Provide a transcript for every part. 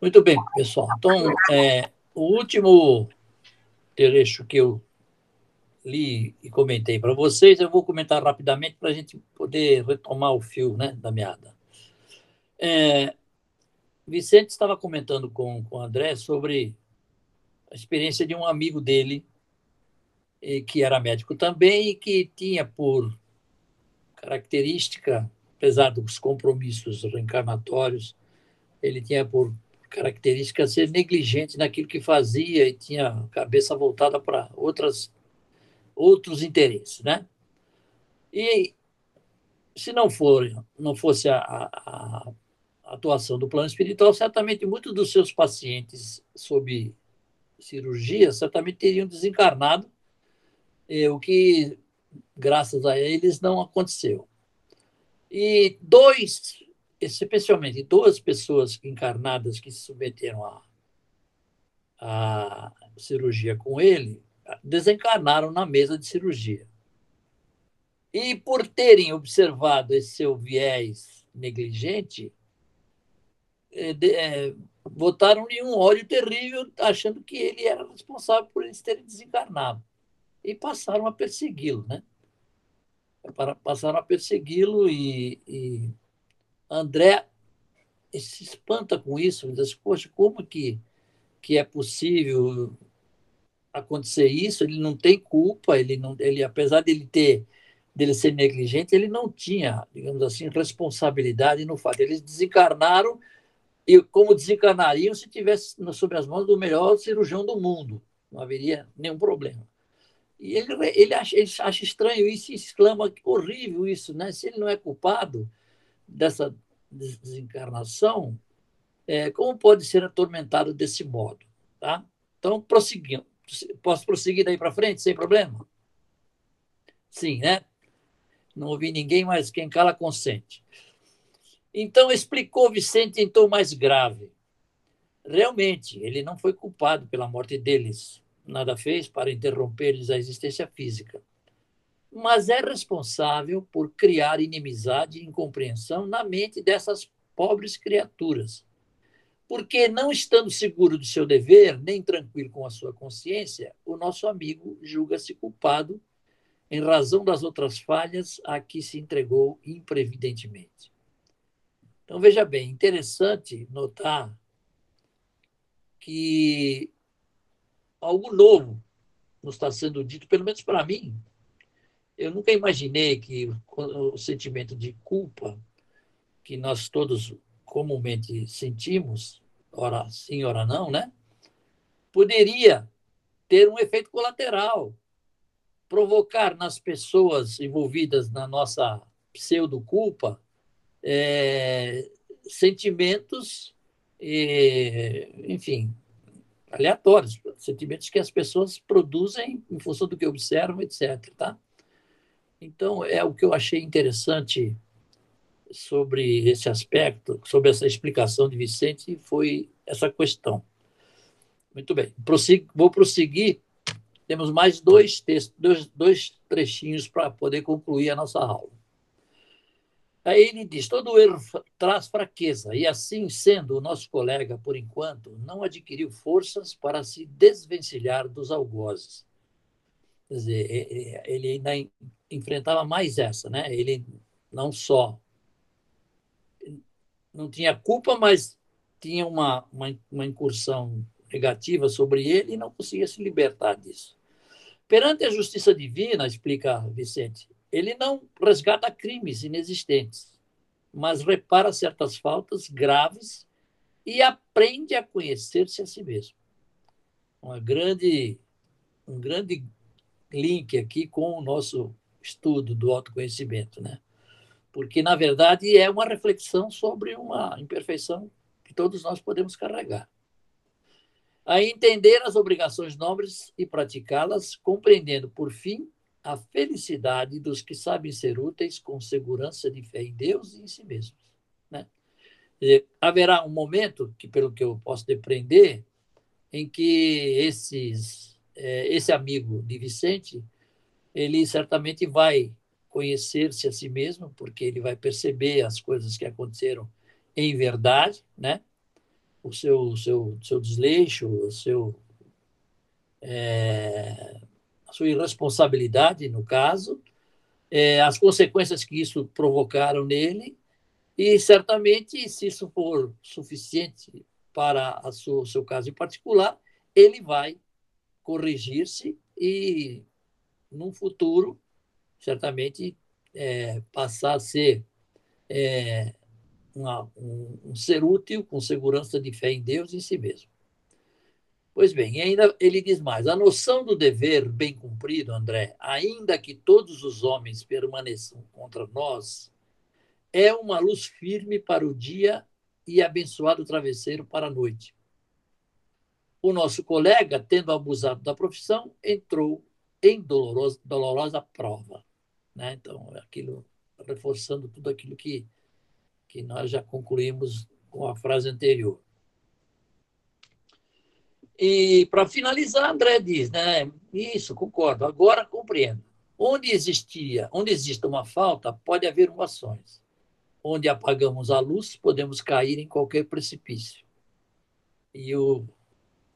Muito bem, pessoal. Então, é, o último trecho que eu li e comentei para vocês, eu vou comentar rapidamente para a gente poder retomar o fio né, da meada. É, Vicente estava comentando com, com o André sobre a experiência de um amigo dele, que era médico também e que tinha por característica, apesar dos compromissos reencarnatórios, ele tinha por característica ser negligente naquilo que fazia e tinha a cabeça voltada para outras outros interesses, né? E se não for não fosse a, a, a atuação do plano espiritual, certamente muitos dos seus pacientes sob cirurgia certamente teriam desencarnado, eh, o que graças a eles não aconteceu. E dois, especialmente duas pessoas encarnadas que se submeteram à, à cirurgia com ele, desencarnaram na mesa de cirurgia. E por terem observado esse seu viés negligente, é, é, botaram em um ódio terrível, achando que ele era responsável por eles terem desencarnado. E passaram a persegui-lo, né? Passaram a persegui-lo e, e André se espanta com isso, diz, poxa, como que, que é possível acontecer isso, ele não tem culpa, ele não, ele apesar de ele ter dele ser negligente, ele não tinha, digamos assim, responsabilidade no fato. Eles desencarnaram e como desencarnariam se tivesse sob as mãos do melhor cirurgião do mundo, não haveria nenhum problema. E ele, ele, acha, ele acha estranho isso e exclama horrível isso, né? Se ele não é culpado dessa desencarnação, é, como pode ser atormentado desse modo, tá? Então, prosseguindo. Posso prosseguir daí para frente, sem problema? Sim, né? Não ouvi ninguém, mas quem cala consente. Então, explicou Vicente em tom mais grave. Realmente, ele não foi culpado pela morte deles. Nada fez para interromper-lhes a existência física. Mas é responsável por criar inimizade e incompreensão na mente dessas pobres criaturas porque, não estando seguro do seu dever, nem tranquilo com a sua consciência, o nosso amigo julga-se culpado em razão das outras falhas a que se entregou imprevidentemente. Então, veja bem, interessante notar que algo novo nos está sendo dito, pelo menos para mim. Eu nunca imaginei que o sentimento de culpa que nós todos comumente sentimos, ora sim, ora não, né? Poderia ter um efeito colateral, provocar nas pessoas envolvidas na nossa pseudo-culpa é, sentimentos, é, enfim, aleatórios, sentimentos que as pessoas produzem em função do que observam, etc. Tá? Então, é o que eu achei interessante sobre esse aspecto, sobre essa explicação de Vicente, foi essa questão. Muito bem, vou prosseguir. Temos mais dois textos, dois, dois trechinhos para poder concluir a nossa aula. Aí ele diz: todo erro traz fraqueza, e assim sendo, o nosso colega, por enquanto, não adquiriu forças para se desvencilhar dos algozes. Quer dizer, ele ainda enfrentava mais essa, né? Ele não só não tinha culpa, mas tinha uma, uma, uma incursão negativa sobre ele e não conseguia se libertar disso. Perante a justiça divina, explica Vicente, ele não resgata crimes inexistentes, mas repara certas faltas graves e aprende a conhecer-se a si mesmo. Uma grande, um grande link aqui com o nosso estudo do autoconhecimento, né? porque, na verdade, é uma reflexão sobre uma imperfeição que todos nós podemos carregar. A entender as obrigações nobres e praticá-las, compreendendo, por fim, a felicidade dos que sabem ser úteis com segurança de fé em Deus e em si mesmos. Né? Dizer, haverá um momento, que pelo que eu posso depreender, em que esses, é, esse amigo de Vicente, ele certamente vai conhecer-se a si mesmo, porque ele vai perceber as coisas que aconteceram em verdade, né? o seu, seu, seu desleixo, o seu, é, a sua irresponsabilidade, no caso, é, as consequências que isso provocaram nele, e certamente, se isso for suficiente para o seu caso em particular, ele vai corrigir-se e, num futuro, certamente, é, passar a ser é, uma, um, um, ser útil com segurança de fé em Deus e em si mesmo. Pois bem, ainda ele diz mais: a noção do dever bem cumprido, André, ainda que todos os homens permaneçam contra nós, é uma luz firme para o dia e abençoado travesseiro para a noite. O nosso colega, tendo abusado da profissão, entrou em dolorosa, dolorosa prova. Né? Então, aquilo reforçando tudo aquilo que que nós já concluímos com a frase anterior. E, para finalizar, André diz, né? Isso, concordo, agora compreendo. Onde existia, onde existe uma falta, pode haver ações. Onde apagamos a luz, podemos cair em qualquer precipício. E o,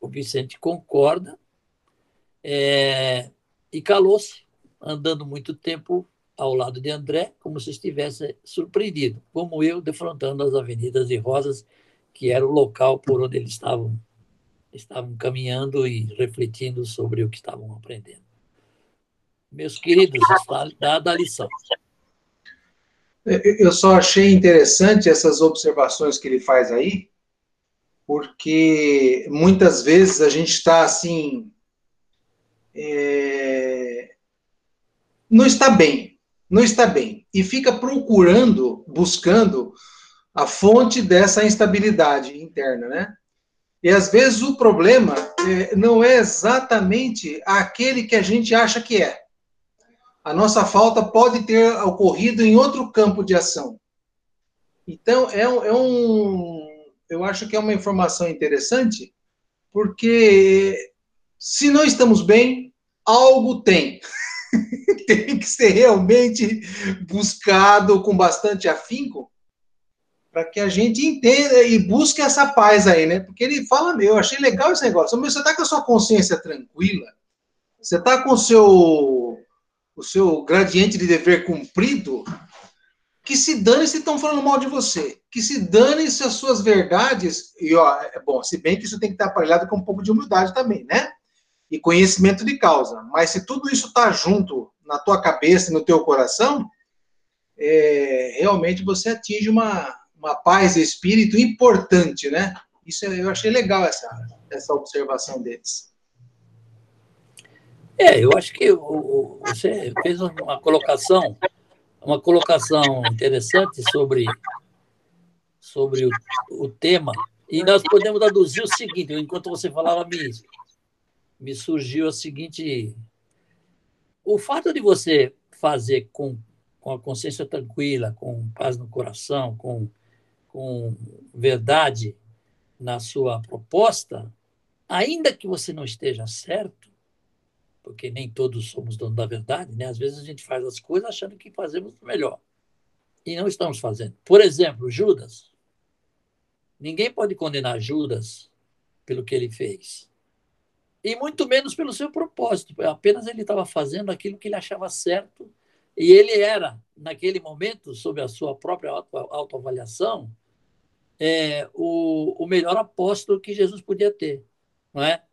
o Vicente concorda é, e calou-se, andando muito tempo ao lado de André, como se estivesse surpreendido, como eu defrontando as avenidas de Rosas, que era o local por onde eles estavam, estavam caminhando e refletindo sobre o que estavam aprendendo. Meus queridos, está dada a lição. Eu só achei interessante essas observações que ele faz aí, porque muitas vezes a gente está assim. É, não está bem não está bem e fica procurando, buscando a fonte dessa instabilidade interna, né? E às vezes o problema é, não é exatamente aquele que a gente acha que é. A nossa falta pode ter ocorrido em outro campo de ação. Então, é, é um. Eu acho que é uma informação interessante, porque se não estamos bem, algo tem. tem que ser realmente buscado com bastante afinco para que a gente entenda e busque essa paz aí, né? Porque ele fala, meu, eu achei legal esse negócio. Você está com a sua consciência tranquila, você está com o seu, o seu gradiente de dever cumprido, que se dane se estão falando mal de você, que se dane se as suas verdades, e ó, é bom, se bem que isso tem que estar aparelhado com um pouco de humildade também, né? E conhecimento de causa. Mas se tudo isso está junto na tua cabeça, no teu coração, é, realmente você atinge uma, uma paz de espírito importante, né? Isso eu achei legal essa, essa observação deles. É, eu acho que você fez uma colocação, uma colocação interessante sobre, sobre o, o tema, e nós podemos deduzir o seguinte, enquanto você falava, me, me surgiu a seguinte: o fato de você fazer com, com a consciência tranquila, com paz no coração, com, com verdade na sua proposta, ainda que você não esteja certo, porque nem todos somos donos da verdade, né? Às vezes a gente faz as coisas achando que fazemos melhor e não estamos fazendo. Por exemplo, Judas. Ninguém pode condenar Judas pelo que ele fez e muito menos pelo seu propósito. Apenas ele estava fazendo aquilo que ele achava certo e ele era, naquele momento, sob a sua própria autoavaliação, é, o, o melhor apóstolo que Jesus podia ter, não é?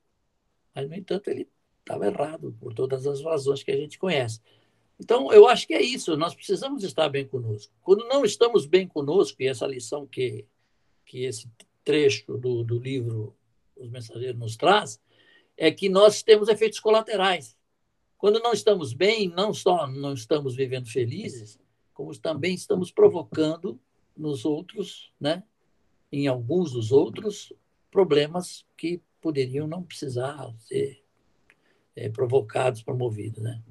Mas, no entanto, ele estava errado por todas as razões que a gente conhece. Então, eu acho que é isso, nós precisamos estar bem conosco. Quando não estamos bem conosco, e essa lição que, que esse trecho do, do livro Os Mensageiros nos traz, é que nós temos efeitos colaterais. Quando não estamos bem, não só não estamos vivendo felizes, como também estamos provocando nos outros, né, em alguns dos outros, problemas que poderiam não precisar ser é, provocados, promovidos. Né?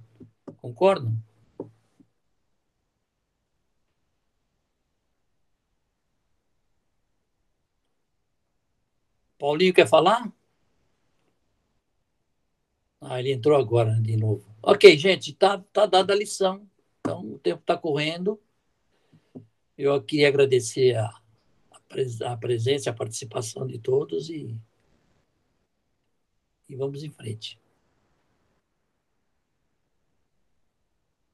Concordam? Paulinho quer falar? Ah, ele entrou agora de novo. Ok, gente, está tá dada a lição. Então, o tempo está correndo. Eu queria agradecer a, a presença, a participação de todos e, e vamos em frente.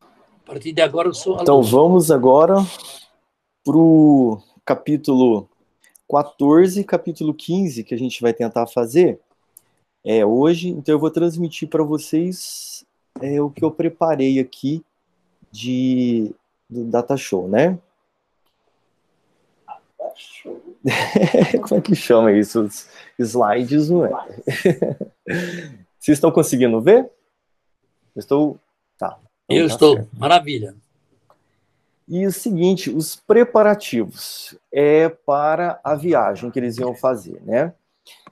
A partir de agora eu sou Então vamos agora para o capítulo 14, capítulo 15, que a gente vai tentar fazer é, hoje. Então eu vou transmitir para vocês é, o que eu preparei aqui de do Data Show, né? Como é que chama isso? Os slides, não é? Vocês estão conseguindo ver? estou. Tá. Então eu tá estou. Certo. Maravilha. E o seguinte, os preparativos é para a viagem que eles iam fazer, né?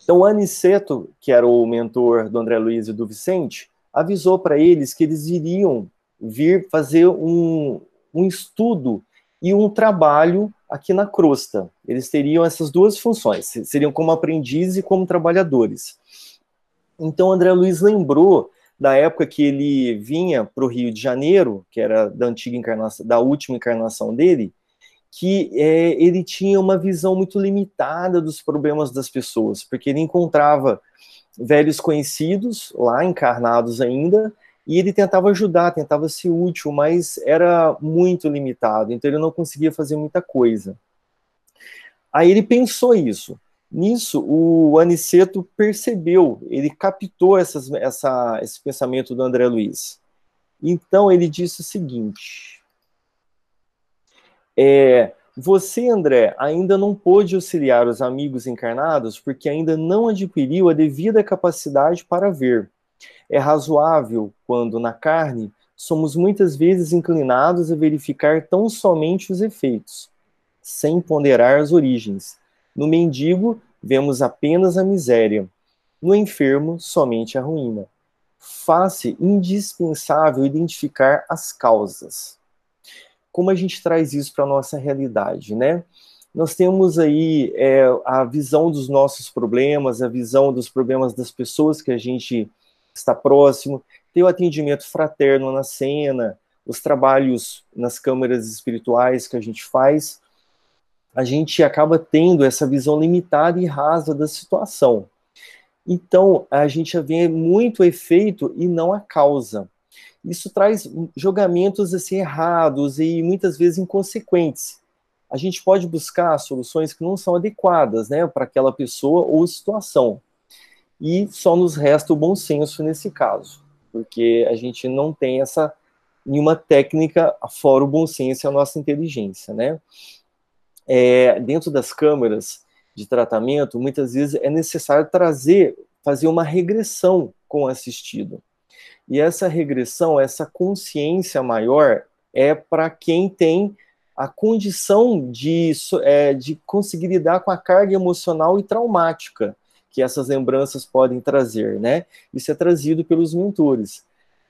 Então, Aniceto, que era o mentor do André Luiz e do Vicente, avisou para eles que eles iriam vir fazer um, um estudo e um trabalho aqui na crosta. Eles teriam essas duas funções, seriam como aprendizes e como trabalhadores. Então, André Luiz lembrou da época que ele vinha para o Rio de Janeiro, que era da antiga encarnação, da última encarnação dele, que é, ele tinha uma visão muito limitada dos problemas das pessoas, porque ele encontrava velhos conhecidos lá encarnados ainda e ele tentava ajudar, tentava ser útil, mas era muito limitado, então ele não conseguia fazer muita coisa. Aí ele pensou isso. Nisso, o Aniceto percebeu, ele captou essas, essa, esse pensamento do André Luiz. Então, ele disse o seguinte: é, Você, André, ainda não pôde auxiliar os amigos encarnados porque ainda não adquiriu a devida capacidade para ver. É razoável quando, na carne, somos muitas vezes inclinados a verificar tão somente os efeitos, sem ponderar as origens no mendigo, vemos apenas a miséria. No enfermo, somente a ruína. Faz-se indispensável identificar as causas. Como a gente traz isso para a nossa realidade, né? Nós temos aí é, a visão dos nossos problemas, a visão dos problemas das pessoas que a gente está próximo, tem o atendimento fraterno na cena, os trabalhos nas câmaras espirituais que a gente faz, a gente acaba tendo essa visão limitada e rasa da situação. Então, a gente vê muito efeito e não a causa. Isso traz julgamentos assim errados e muitas vezes inconsequentes. A gente pode buscar soluções que não são adequadas, né, para aquela pessoa ou situação. E só nos resta o bom senso nesse caso, porque a gente não tem essa nenhuma técnica fora o bom senso e a nossa inteligência, né? é, dentro das câmeras de tratamento, muitas vezes é necessário trazer, fazer uma regressão com o assistido. E essa regressão, essa consciência maior, é para quem tem a condição de, é, de conseguir lidar com a carga emocional e traumática que essas lembranças podem trazer, né? Isso é trazido pelos mentores.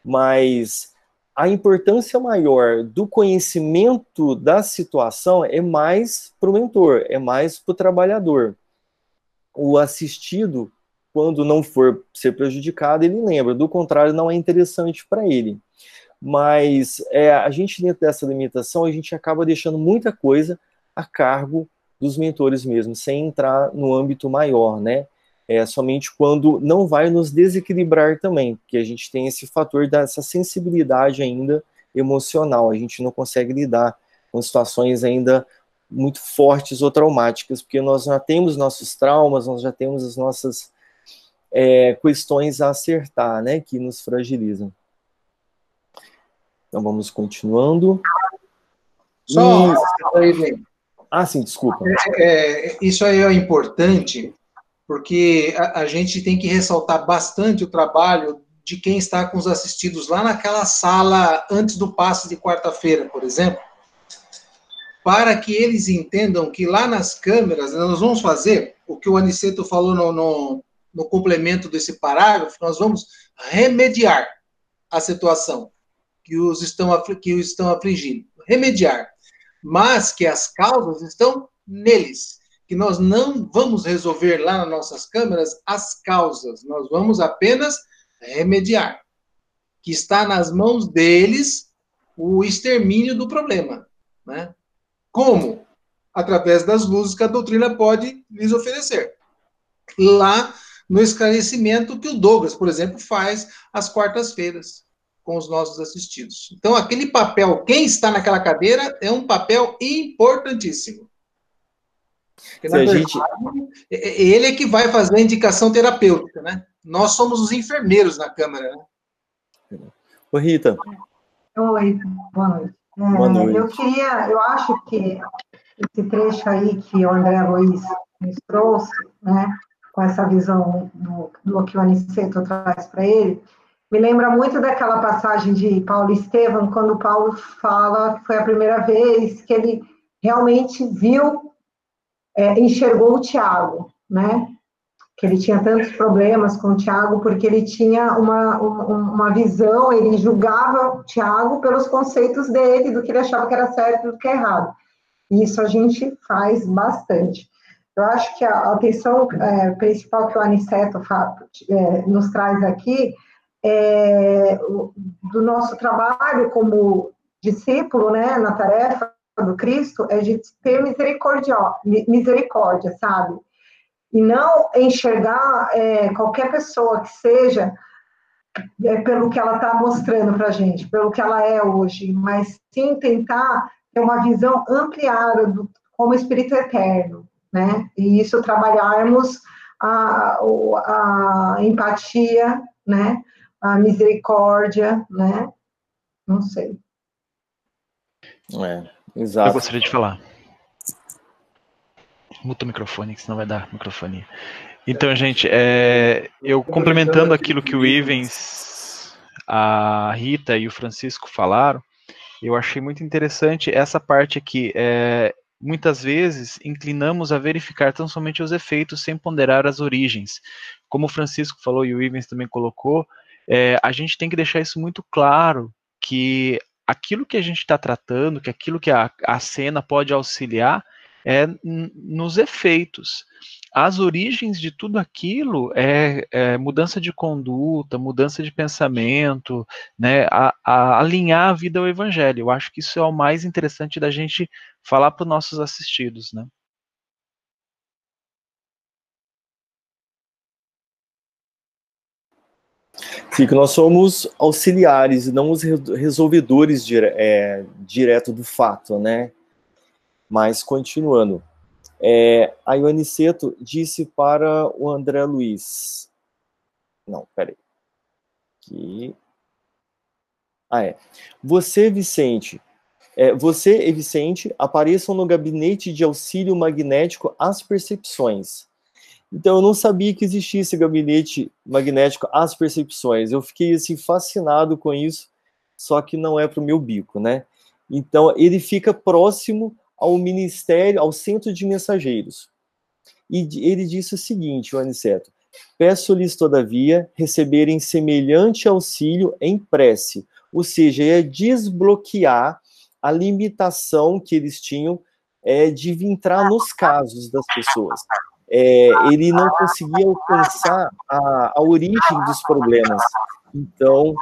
Mas a importância maior do conhecimento da situação é mais para o mentor, é mais para o trabalhador. O assistido, quando não for ser prejudicado, ele lembra, do contrário, não é interessante para ele. Mas é, a gente, dentro dessa limitação, a gente acaba deixando muita coisa a cargo dos mentores mesmo, sem entrar no âmbito maior, né? é somente quando não vai nos desequilibrar também, porque a gente tem esse fator dessa sensibilidade ainda emocional, a gente não consegue lidar com situações ainda muito fortes ou traumáticas, porque nós já temos nossos traumas, nós já temos as nossas é, questões a acertar, né, que nos fragilizam. Então vamos continuando. Só e... Ah, sim, desculpa. É, é, isso aí é importante, porque a, a, gente tem que ressaltar bastante o trabalho de quem está com os assistidos lá naquela sala antes do passe de quarta-feira, por exemplo, para que eles entendam que lá nas câmeras nós vamos fazer o que o Aniceto falou no, no, no complemento desse parágrafo, nós vamos remediar a situação que os estão, que os estão afligindo. Remediar. Mas que as causas estão neles que nós não vamos resolver lá nas nossas câmeras as causas, nós vamos apenas remediar. Que está nas mãos deles o extermínio do problema. Né? Como? através das luzes que a doutrina pode lhes oferecer. Lá no esclarecimento que o Douglas, por exemplo, faz às quartas-feiras com os nossos assistidos. Então, aquele papel, quem está naquela cadeira, é um papel importantíssimo. Porque, na verdade, gente... É, é, ele é que vai fazer a indicação terapêutica, né? Nós somos os enfermeiros na Câmara, né? Oi, Rita. Oi, boa noite. É, boa noite. Eu queria, eu acho que esse trecho aí que o André Luiz nos trouxe, né, com essa visão do, do que o Aniceto traz para ele, me lembra muito daquela passagem de Paulo Estevam, quando Paulo fala que foi a primeira vez que ele realmente viu, é, enxergou o Tiago, né? Que ele tinha tantos problemas com o Tiago, porque ele tinha uma, uma, visão, ele julgava o Tiago pelos conceitos dele, do que ele achava que era certo e do que é errado. E isso a gente faz bastante. Eu acho que a atenção é, principal que o Aniceto é, nos traz aqui é, do nosso trabalho como discípulo, né, na tarefa do Cristo, é de ter misericórdia, misericórdia, sabe? E não enxergar é, qualquer pessoa que seja é, pelo que ela está mostrando para a gente, pelo que ela é hoje, mas sim tentar ter uma visão ampliada do, como espírito eterno, né? E isso trabalharmos a, a empatia, né? A misericórdia, né? Não sei. É, exato. Eu gostaria de falar. Muta o microfone, que senão vai dar microfone. Então, gente, é, eu complementando aquilo que o Ivens, a Rita e o Francisco falaram, eu achei muito interessante essa parte aqui. É, muitas vezes inclinamos a verificar tão somente os efeitos sem ponderar as origens. Como o Francisco falou e o Ivens também colocou, é, a gente tem que deixar isso muito claro, que aquilo que a gente está tratando, que aquilo que a, a cena pode auxiliar, é nos efeitos as origens de tudo aquilo é, é, mudança de conduta, mudança de pensamento, né, a, a alinhar a vida ao evangelho. Eu acho que isso é o mais interessante da gente falar para os nossos assistidos, né? Que nós somos auxiliares, não os resolvedores dire é, direto do fato, né? Mas continuando. É, a Ioniceto disse para o André Luiz. Não, peraí. Ah, é. Você, Vicente, é, você e Vicente apareçam no gabinete de auxílio magnético às percepções. Então, eu não sabia que existia esse gabinete magnético às percepções. Eu fiquei assim fascinado com isso, só que não é para o meu bico, né? Então, ele fica próximo ao ministério, ao centro de mensageiros. E ele disse o seguinte, o Aniceto, peço-lhes, todavia, receberem semelhante auxílio em prece, ou seja, é desbloquear a limitação que eles tinham é, de entrar nos casos das pessoas. É, ele não conseguia alcançar a, a origem dos problemas. Então,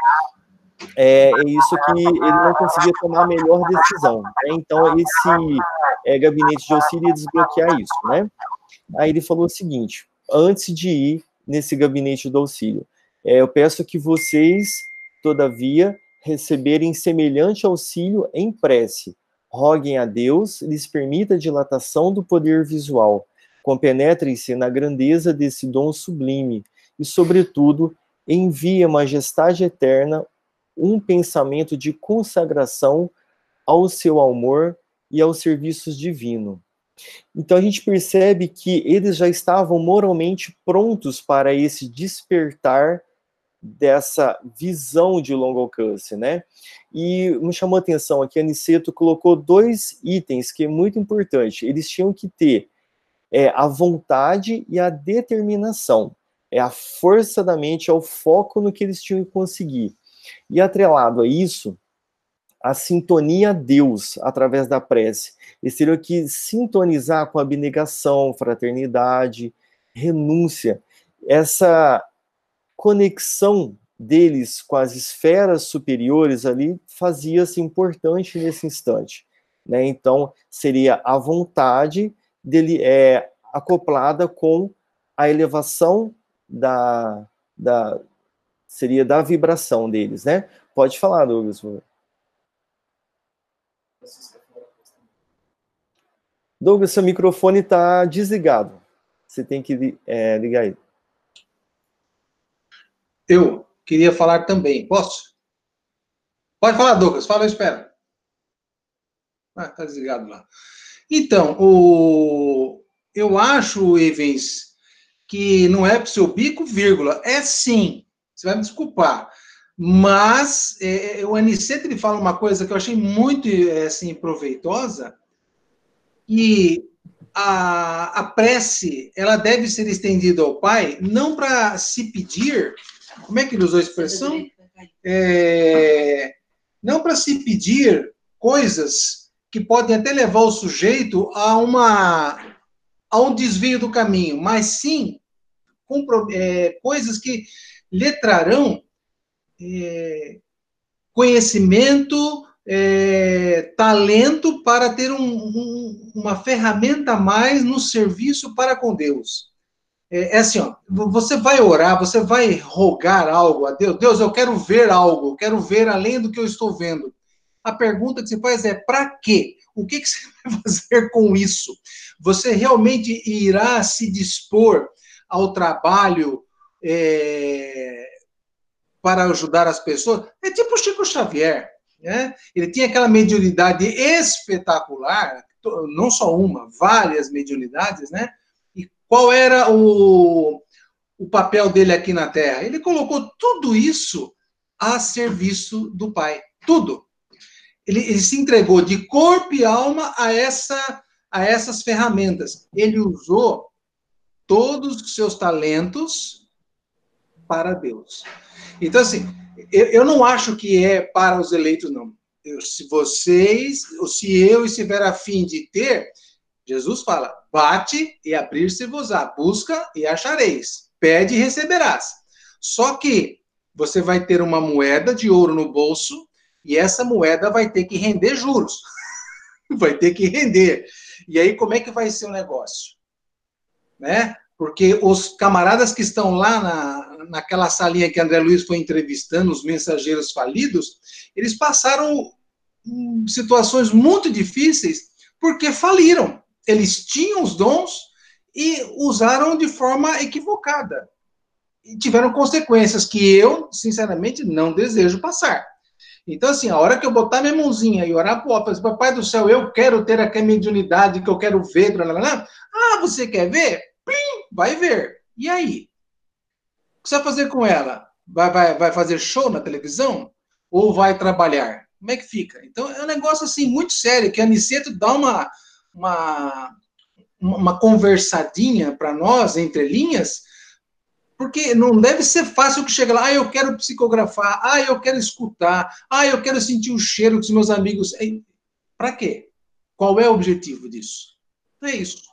é, é isso que ele não conseguia tomar a melhor decisão. Né? Então, esse é, gabinete de auxílio ia desbloquear isso, né? Aí ele falou o seguinte, antes de ir nesse gabinete do auxílio, é, eu peço que vocês, todavia, receberem semelhante auxílio em prece. Roguem a Deus, lhes permita a dilatação do poder visual, compenetrem-se na grandeza desse dom sublime e, sobretudo, envie a majestade eterna um pensamento de consagração ao seu amor e aos serviços divino. Então a gente percebe que eles já estavam moralmente prontos para esse despertar dessa visão de longo alcance, né? E me chamou a atenção aqui, Aniceto colocou dois itens que é muito importante. Eles tinham que ter é, a vontade e a determinação. É a força da mente, é o foco no que eles tinham que conseguir. E atrelado a isso, a sintonia a Deus através da prece. Eles teriam que sintonizar com abnegação, fraternidade, renúncia. Essa conexão deles com as esferas superiores ali fazia-se importante nesse instante. Né? Então, seria a vontade dele é acoplada com a elevação da, da seria da vibração deles, né? Pode falar, Douglas. Douglas, seu microfone está desligado. Você tem que é, ligar ele. Eu queria falar também. Posso? Pode falar, Douglas. Fala, eu espero. Ah, tá desligado lá. Então, o... eu acho, Evans, que não é para o seu bico, vírgula. É sim. Você vai me desculpar. Mas é, é, o Aniceto ele fala uma coisa que eu achei muito é, assim, proveitosa, que a, a prece ela deve ser estendida ao Pai, não para se pedir, como é que ele usou a expressão? É, não para se pedir coisas que podem até levar o sujeito a uma a um desvio do caminho, mas sim é, coisas que lhe trarão é, conhecimento, é, talento para ter um, um, uma ferramenta a mais no serviço para com Deus. É, é, assim, ó, você vai orar, você vai rogar algo a Deus. Deus, eu quero ver algo, quero ver além do que eu estou vendo. A pergunta que você faz é: para quê? O que, que você vai fazer com isso? Você realmente irá se dispor ao trabalho é, para ajudar as pessoas? É tipo o Chico Xavier. Né? Ele tinha aquela mediunidade espetacular, não só uma, várias mediunidades, né? Qual era o, o papel dele aqui na Terra? Ele colocou tudo isso a serviço do Pai. Tudo. Ele, ele se entregou de corpo e alma a, essa, a essas ferramentas. Ele usou todos os seus talentos para Deus. Então, assim, eu, eu não acho que é para os eleitos, não. Eu, se vocês, ou se eu estiver afim de ter, Jesus fala: bate e abrir-se-vos-á, busca e achareis, pede e receberás. Só que você vai ter uma moeda de ouro no bolso e essa moeda vai ter que render juros. vai ter que render. E aí, como é que vai ser o negócio? Né? Porque os camaradas que estão lá na, naquela salinha que André Luiz foi entrevistando, os mensageiros falidos, eles passaram hum, situações muito difíceis porque faliram eles tinham os dons e usaram de forma equivocada. E tiveram consequências que eu, sinceramente, não desejo passar. Então, assim, a hora que eu botar minha mãozinha e orar para o ópera, papai do céu, eu quero ter aquela mediunidade que eu quero ver, blá, blá, blá. ah, você quer ver? Plim, vai ver. E aí? Que você vai fazer com ela? Vai, vai, vai fazer show na televisão? Ou vai trabalhar? Como é que fica? Então, é um negócio, assim, muito sério, que a Aniceto dá uma, uma, uma conversadinha para nós, entre linhas, porque não deve ser fácil que chega lá, ah, eu quero psicografar, ah, eu quero escutar, ah, eu quero sentir o cheiro dos meus amigos. Para quê? Qual é o objetivo disso? É isso.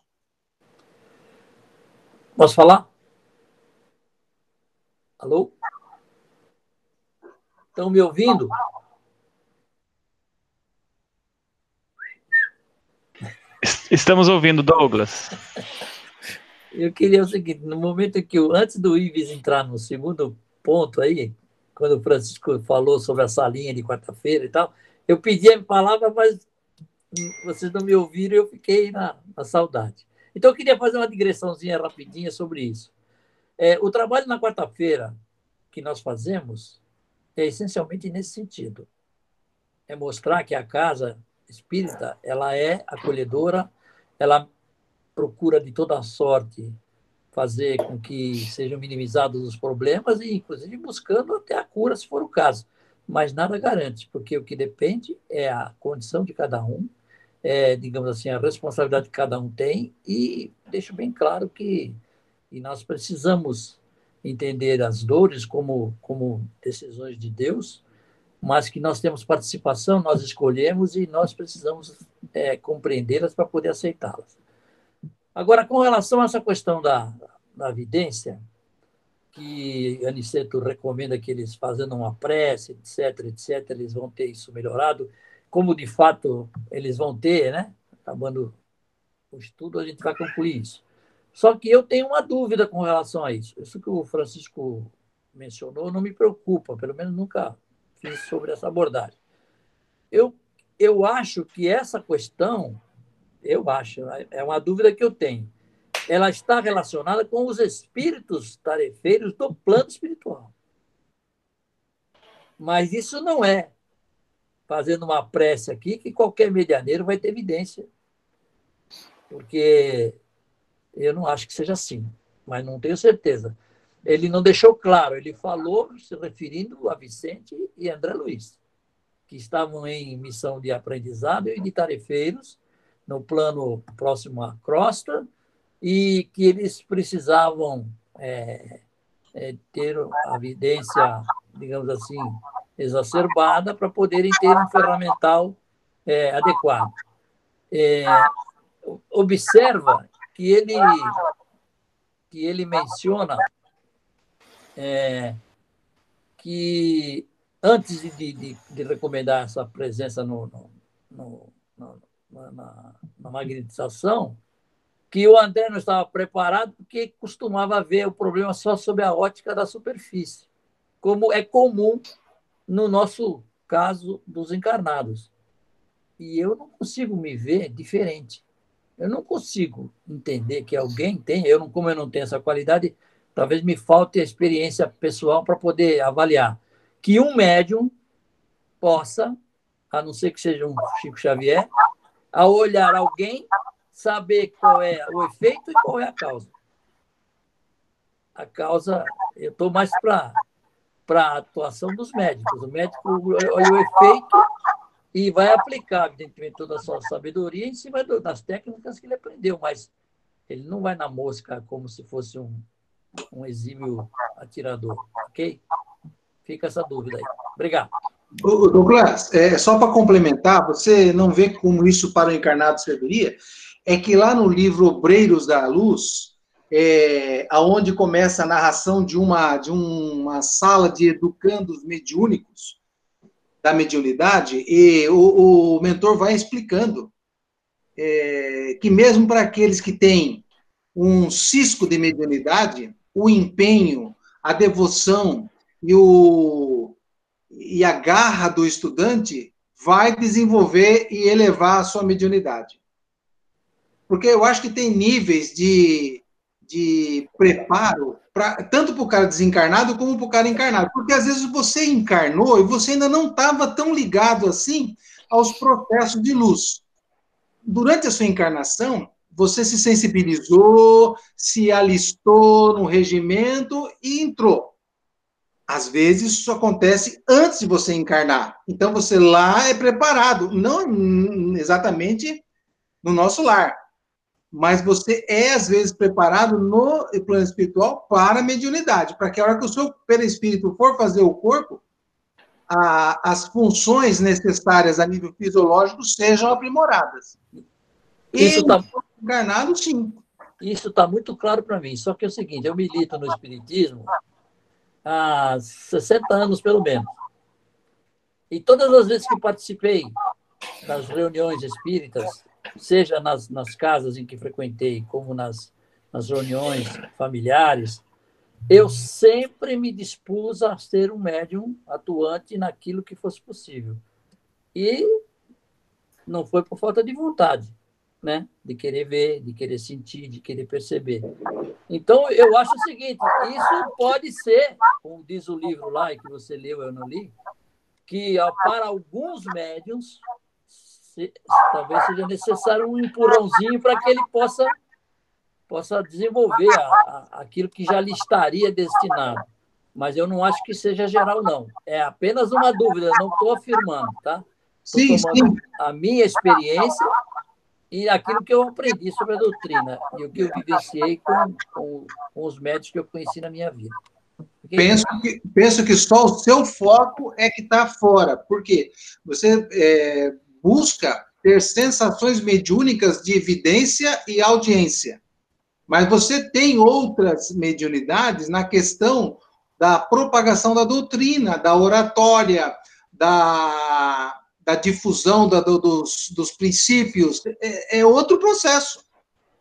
Posso falar? Alô? Estão me ouvindo? Estamos ouvindo, Douglas. Eu queria o seguinte: no momento que, eu, antes do Ives entrar no segundo ponto aí, quando o Francisco falou sobre a salinha de quarta-feira e tal, eu pedi a palavra, mas vocês não me ouviram e eu fiquei na, na, saudade. Então, eu queria fazer uma digressãozinha rapidinha sobre isso. É, o trabalho na quarta-feira que nós fazemos é essencialmente nesse sentido. É mostrar que a casa espírita, ela é acolhedora, ela procura de toda sorte fazer com que sejam minimizados os problemas e, inclusive, buscando até a cura, se for o caso. Mas nada garante, porque o que depende é a condição de cada um, é, digamos assim, a responsabilidade que cada um tem e deixo bem claro que e nós precisamos entender as dores como, como decisões de Deus, mas que nós temos participação, nós escolhemos e nós precisamos é, compreendê-las para poder aceitá-las. Agora, com relação a essa questão da, da evidência, que Aniceto recomenda que eles fazendo uma prece, etc., etc., eles vão ter isso melhorado. como de fato eles vão ter, né? Acabando o estudo, a gente vai concluir isso. Só que eu tenho uma dúvida com relação a isso. Isso que o Francisco mencionou não me preocupa, pelo menos nunca fiz sobre essa abordagem. Eu, eu acho que essa questão, eu acho, é uma dúvida que eu tenho, ela está relacionada com os espíritos tarefeiros do plano espiritual. Mas isso não é fazendo uma prece aqui que qualquer medianeiro vai ter evidência. Porque eu não acho que seja assim, mas não tenho certeza. Ele não deixou claro, ele falou se referindo a Vicente e André Luiz, que estavam em missão de aprendizado e de tarefeiros no plano próximo à crosta e que eles precisavam é, é, ter a evidência, digamos assim, exacerbada para poderem ter um ferramental é, adequado. É, observa que ele, que ele menciona é, que antes de, de, de, recomendar essa presença no, no, no, na, na magnetização, que o André não estava preparado porque costumava ver o problema só sob a ótica da superfície, como é comum no nosso caso dos encarnados. E eu não consigo me ver diferente. Eu não consigo entender que alguém tem, eu não, como eu não tenho essa qualidade, talvez me falte a experiência pessoal para poder avaliar que um médium possa, a não ser que seja um Chico Xavier, ao olhar alguém, saber qual é o efeito e qual é a causa. A causa, eu estou mais para a atuação dos médicos. O médico olha o efeito e vai aplicar, evidentemente, toda a sua sabedoria em cima das técnicas que ele aprendeu, mas ele não vai na mosca como se fosse um, um exímio atirador, ok? Fica essa dúvida aí. Obrigado. Douglas, é, só para complementar, você não vê como isso para o encarnado serviria? É que lá no livro Obreiros da Luz, é, aonde começa a narração de uma, de uma sala de educandos mediúnicos, da mediunidade, e o, o mentor vai explicando é, que mesmo para aqueles que têm um cisco de mediunidade, o empenho, a devoção e, o, e a garra do estudante vai desenvolver e elevar a sua mediunidade. Porque eu acho que tem níveis de, de preparo pra, tanto para o cara desencarnado como para o cara encarnado. Porque às vezes você encarnou e você ainda não estava tão ligado assim aos processos de luz. Durante a sua encarnação, você se sensibilizou, se alistou no regimento e entrou. Às vezes isso acontece antes de você encarnar. Então você lá é preparado, não exatamente no nosso lar mas você é, às vezes, preparado no plano espiritual para a mediunidade, para que a hora que o seu perispírito for fazer o corpo, a, as funções necessárias a nível fisiológico sejam aprimoradas. Isso está encarnado, sim. Isso está muito claro para mim. Só que é o seguinte: eu milito no Espiritismo há 60 anos, pelo menos. E todas as vezes que participei das reuniões espíritas, seja nas, nas casas em que frequentei, como nas, nas reuniões familiares, eu sempre me dispus a ser um médium atuante naquilo que fosse possível. E não foi por falta de vontade, né? De querer ver, de querer sentir, de querer perceber. Então, eu acho o seguinte: isso pode ser, como diz o livro lá, que você leu, eu não li, que para alguns médiums se, talvez seja necessário um empurrãozinho para que ele possa, possa desenvolver a, a, aquilo que já lhe estaria destinado. Mas eu não acho que seja geral, não. É apenas uma dúvida, não estou afirmando, tá? sim, sim. A minha experiência e aquilo que eu aprendi sobre a doutrina e o que eu vivenciei com, com, com os médicos que eu conheci na minha vida. Penso que, penso que só o seu foco é que está fora. Por quê? Você é, busca ter sensações mediúnicas de evidência e audiência. Mas você tem outras mediunidades na questão da propagação da doutrina, da oratória, da, da difusão da, do, dos, dos princípios, é, é, outro processo.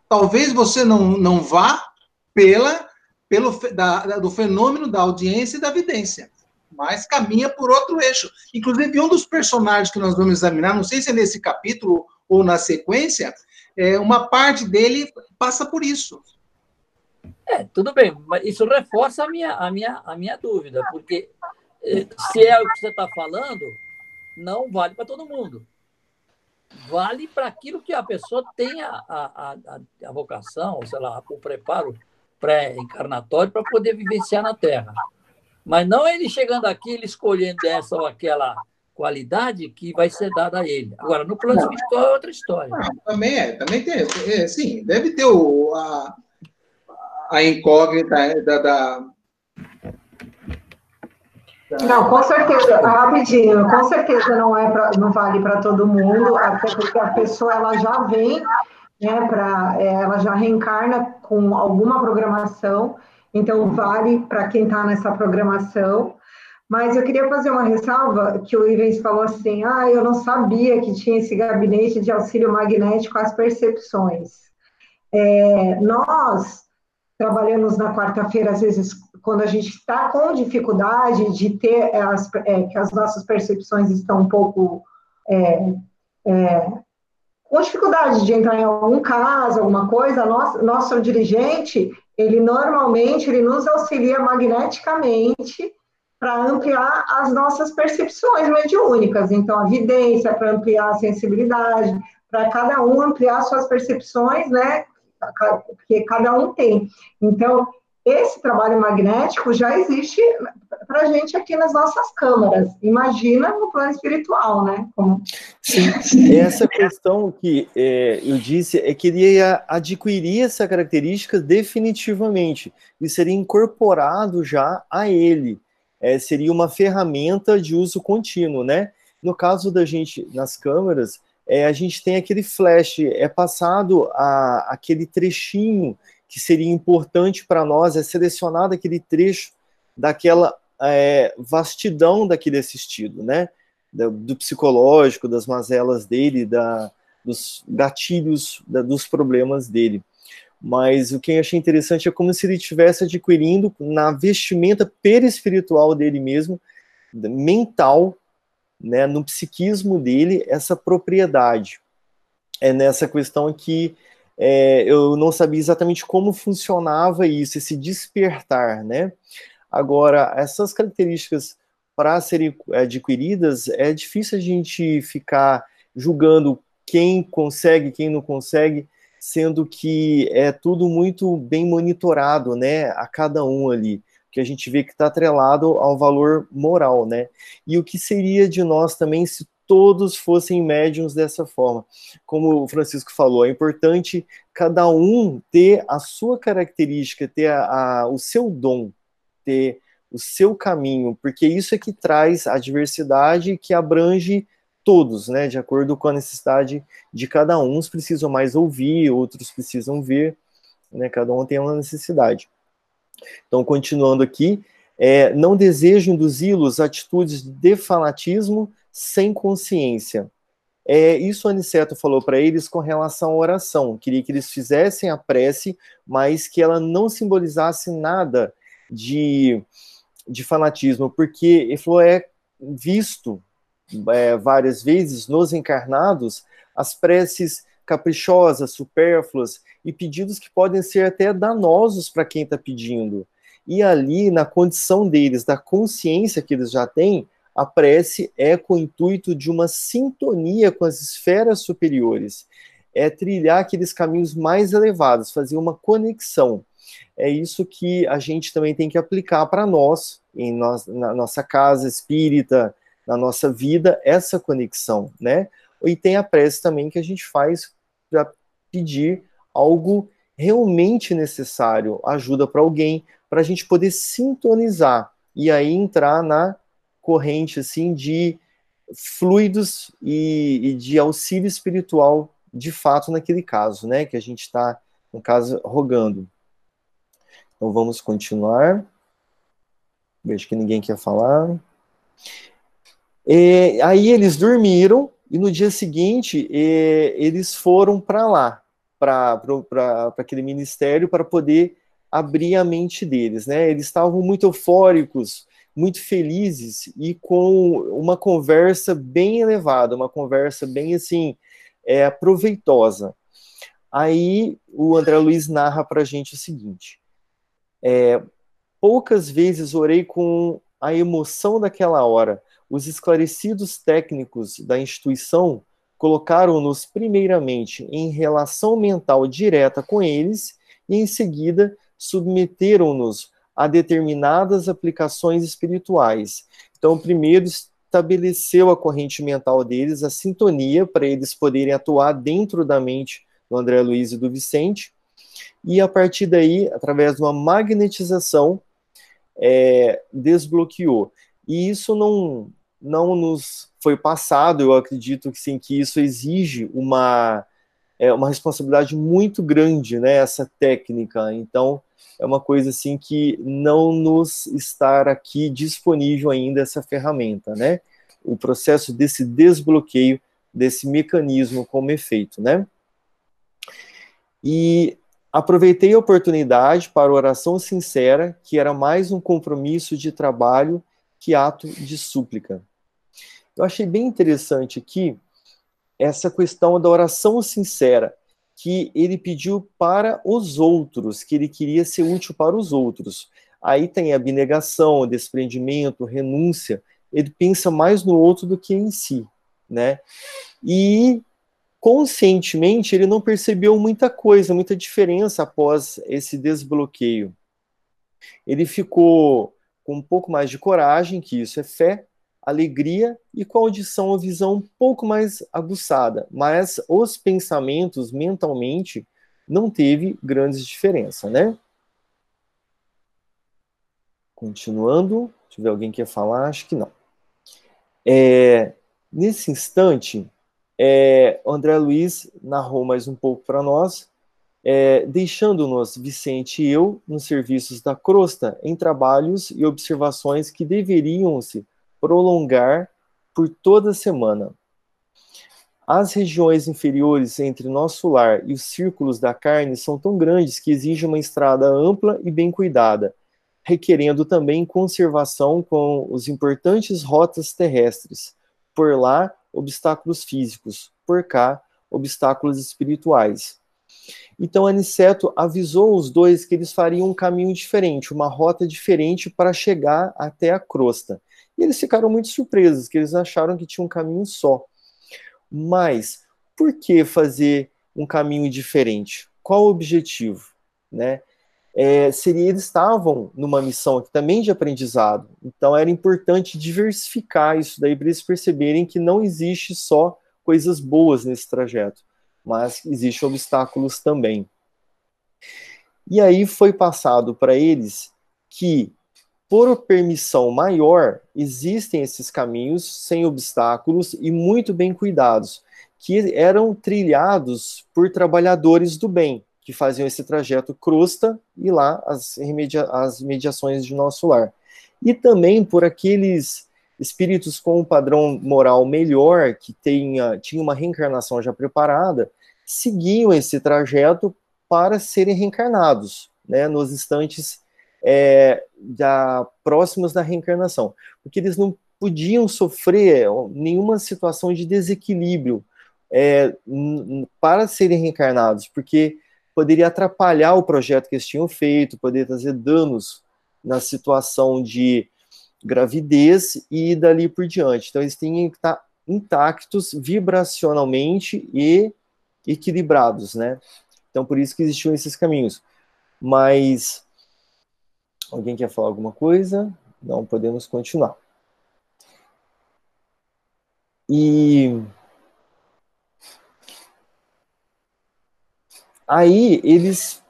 Talvez você não, não vá pela, pelo da, do fenômeno da audiência e da evidência, mas caminha por outro eixo. Inclusive, um dos personagens que nós vamos examinar, não sei se é nesse capítulo ou na sequência, é, uma parte dele passa por isso. É, tudo bem, mas isso reforça a minha, a minha, a minha dúvida, porque eh, se é o que você está falando, não vale para todo mundo. Vale para aquilo que a pessoa tem a, a, a, a vocação, sei lá, o preparo pré-encarnatório para poder vivenciar na Terra. Mas não ele chegando aqui, ele escolhendo essa ou aquela qualidade que vai ser dada a ele. Agora, no plano espiritual é outra história. Ah, também é, também tem. É, sim, deve ter o, a, a incógnita da, da, não, com certeza, rapidinho, com certeza não é pra, não vale para todo mundo, até porque a pessoa ela já vem, né, para é, ela já reencarna com alguma programação, então vale para quem está nessa programação. Mas eu queria fazer uma ressalva que o Ivens falou assim: ah, eu não sabia que tinha esse gabinete de auxílio magnético às percepções. É, nós trabalhamos na quarta-feira, às vezes quando a gente está com dificuldade de ter as, é, que as nossas percepções estão um pouco é, é, com dificuldade de entrar em algum caso, alguma coisa, nosso, nosso dirigente, ele normalmente ele nos auxilia magneticamente para ampliar as nossas percepções mediúnicas. Então, a vidência para ampliar a sensibilidade, para cada um ampliar suas percepções, né? Porque cada um tem. Então, esse trabalho magnético já existe para a gente aqui nas nossas câmaras. Imagina no plano espiritual, né? Como... Sim, essa questão que é, eu disse é que ele adquirir essa característica definitivamente e seria incorporado já a ele. É, seria uma ferramenta de uso contínuo, né? No caso da gente nas câmeras, é, a gente tem aquele flash, é passado a, aquele trechinho que seria importante para nós é selecionar aquele trecho daquela é, vastidão daquele assistido, né? Do, do, psicológico, das mazelas dele, da, dos gatilhos, da, dos problemas dele. Mas o que eu achei interessante é como se ele estivesse adquirindo na vestimenta perispiritual dele mesmo, mental, né, no psiquismo dele, essa propriedade. É nessa questão que é, eu não sabia exatamente como funcionava isso, esse despertar, né? Agora, essas características para serem adquiridas, é difícil a gente ficar julgando quem consegue, quem não consegue, sendo que é tudo muito bem monitorado, né, a cada um ali, que a gente vê que está atrelado ao valor moral, né? E o que seria de nós também se todos fossem médiums dessa forma. Como o Francisco falou, é importante cada um ter a sua característica, ter a, a, o seu dom, ter o seu caminho, porque isso é que traz a diversidade que abrange todos, né, de acordo com a necessidade de cada um. Uns precisam mais ouvir, outros precisam ver, né, cada um tem uma necessidade. Então, continuando aqui, é, não desejo induzi-los a atitudes de fanatismo, sem consciência. É, isso o Aniceto falou para eles com relação à oração. Queria que eles fizessem a prece, mas que ela não simbolizasse nada de, de fanatismo, porque ele falou, é visto é, várias vezes nos encarnados as preces caprichosas, supérfluas e pedidos que podem ser até danosos para quem está pedindo. E ali, na condição deles, da consciência que eles já têm, a prece é com o intuito de uma sintonia com as esferas superiores, é trilhar aqueles caminhos mais elevados, fazer uma conexão. É isso que a gente também tem que aplicar para nós, em nós, na nossa casa espírita, na nossa vida, essa conexão, né? E tem a prece também que a gente faz para pedir algo realmente necessário, ajuda para alguém, para a gente poder sintonizar e aí entrar na corrente assim de fluidos e, e de auxílio espiritual de fato naquele caso, né? Que a gente está, no caso, rogando. Então vamos continuar. Vejo que ninguém quer falar. É, aí eles dormiram e no dia seguinte é, eles foram para lá, para aquele ministério, para poder abrir a mente deles, né? Eles estavam muito eufóricos, muito felizes e com uma conversa bem elevada, uma conversa bem assim é, proveitosa. Aí o André Luiz narra para a gente o seguinte: é, poucas vezes orei com a emoção daquela hora. Os esclarecidos técnicos da instituição colocaram-nos primeiramente em relação mental direta com eles e em seguida submeteram-nos a determinadas aplicações espirituais. Então, primeiro estabeleceu a corrente mental deles, a sintonia para eles poderem atuar dentro da mente do André Luiz e do Vicente, e a partir daí, através de uma magnetização, é, desbloqueou. E isso não, não nos foi passado, eu acredito que sim, que isso exige uma, é, uma responsabilidade muito grande, né, essa técnica. Então, é uma coisa assim que não nos estar aqui disponível ainda essa ferramenta, né? O processo desse desbloqueio desse mecanismo como efeito, né? E aproveitei a oportunidade para oração sincera, que era mais um compromisso de trabalho que ato de súplica. Eu achei bem interessante aqui essa questão da oração sincera que ele pediu para os outros, que ele queria ser útil para os outros. Aí tem abnegação, desprendimento, renúncia. Ele pensa mais no outro do que em si, né? E conscientemente ele não percebeu muita coisa, muita diferença após esse desbloqueio. Ele ficou com um pouco mais de coragem, que isso é fé, alegria e com audição ou visão um pouco mais aguçada, mas os pensamentos mentalmente não teve grandes diferença, né? Continuando, tiver alguém que quer falar, acho que não. É, nesse instante, é, André Luiz narrou mais um pouco para nós, é, deixando-nos, Vicente e eu, nos serviços da crosta, em trabalhos e observações que deveriam se prolongar por toda a semana. As regiões inferiores entre nosso lar e os círculos da carne são tão grandes que exigem uma estrada ampla e bem cuidada, requerendo também conservação com os importantes rotas terrestres. Por lá, obstáculos físicos, por cá, obstáculos espirituais. Então Aniceto avisou os dois que eles fariam um caminho diferente, uma rota diferente para chegar até a crosta. E eles ficaram muito surpresos, que eles acharam que tinha um caminho só. Mas por que fazer um caminho diferente? Qual o objetivo? Né? É, seria eles estavam numa missão aqui também de aprendizado, então era importante diversificar isso daí para eles perceberem que não existe só coisas boas nesse trajeto, mas existem obstáculos também. E aí foi passado para eles que por permissão maior, existem esses caminhos sem obstáculos e muito bem cuidados, que eram trilhados por trabalhadores do bem, que faziam esse trajeto crosta e lá as, as mediações de nosso lar. E também por aqueles espíritos com um padrão moral melhor, que tenha, tinha uma reencarnação já preparada, seguiam esse trajeto para serem reencarnados, né, nos instantes é, da, próximos da reencarnação, porque eles não podiam sofrer nenhuma situação de desequilíbrio é, para serem reencarnados, porque poderia atrapalhar o projeto que eles tinham feito, poderia trazer danos na situação de gravidez e dali por diante. Então, eles tinham que estar intactos vibracionalmente e equilibrados, né? Então, por isso que existiam esses caminhos. Mas Alguém quer falar alguma coisa? Não, podemos continuar. E aí eles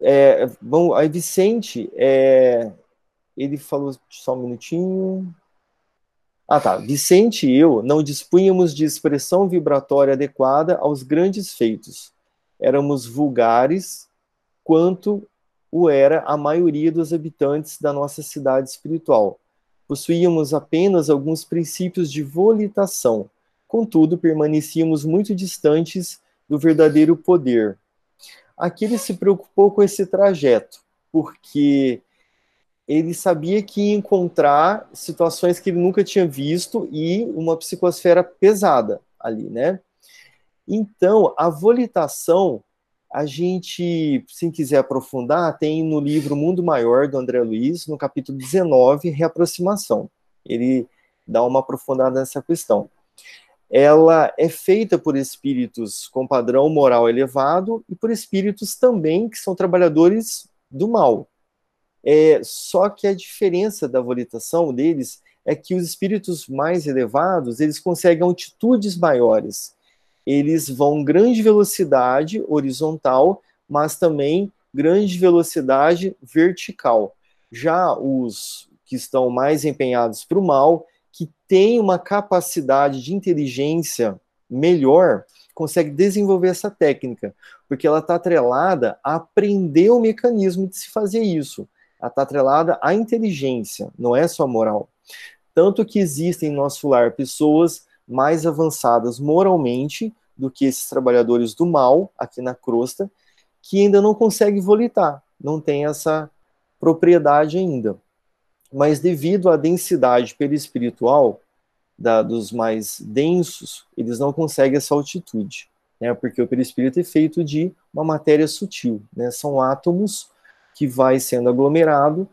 é, vão, aí Vicente, é, ele falou só um minutinho. Ah, tá. Vicente e eu não dispunhamos de expressão vibratória adequada aos grandes feitos. Éramos vulgares quanto o era a maioria dos habitantes da nossa cidade espiritual. Possuíamos apenas alguns princípios de volitação, contudo, permanecíamos muito distantes do verdadeiro poder. Aqui ele se preocupou com esse trajeto, porque ele sabia que ia encontrar situações que ele nunca tinha visto e uma psicosfera pesada ali, né? Então, a volitação, a gente, se quiser aprofundar, tem no livro Mundo Maior, do André Luiz, no capítulo 19, Reaproximação. Ele dá uma aprofundada nessa questão. Ela é feita por espíritos com padrão moral elevado e por espíritos também que são trabalhadores do mal, é, só que a diferença da volitação deles é que os espíritos mais elevados, eles conseguem altitudes maiores. Eles vão grande velocidade horizontal, mas também grande velocidade vertical. Já os que estão mais empenhados para o mal, que têm uma capacidade de inteligência melhor, consegue desenvolver essa técnica, porque ela está atrelada a aprender o mecanismo de se fazer isso está atrelada à inteligência, não é só moral. Tanto que existem em nosso lar pessoas mais avançadas moralmente do que esses trabalhadores do mal aqui na crosta, que ainda não conseguem volitar, não tem essa propriedade ainda. Mas devido à densidade perispiritual da, dos mais densos, eles não conseguem essa altitude, né? Porque o perispírito é feito de uma matéria sutil, né? São átomos que vai sendo aglomerado,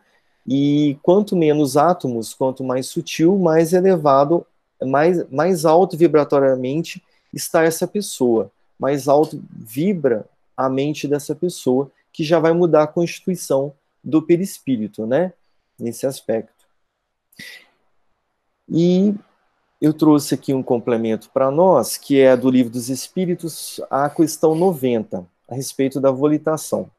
e quanto menos átomos, quanto mais sutil, mais elevado, mais, mais alto vibratoriamente está essa pessoa, mais alto vibra a mente dessa pessoa, que já vai mudar a constituição do perispírito, né? Nesse aspecto. E eu trouxe aqui um complemento para nós, que é do Livro dos Espíritos, a questão 90, a respeito da volitação.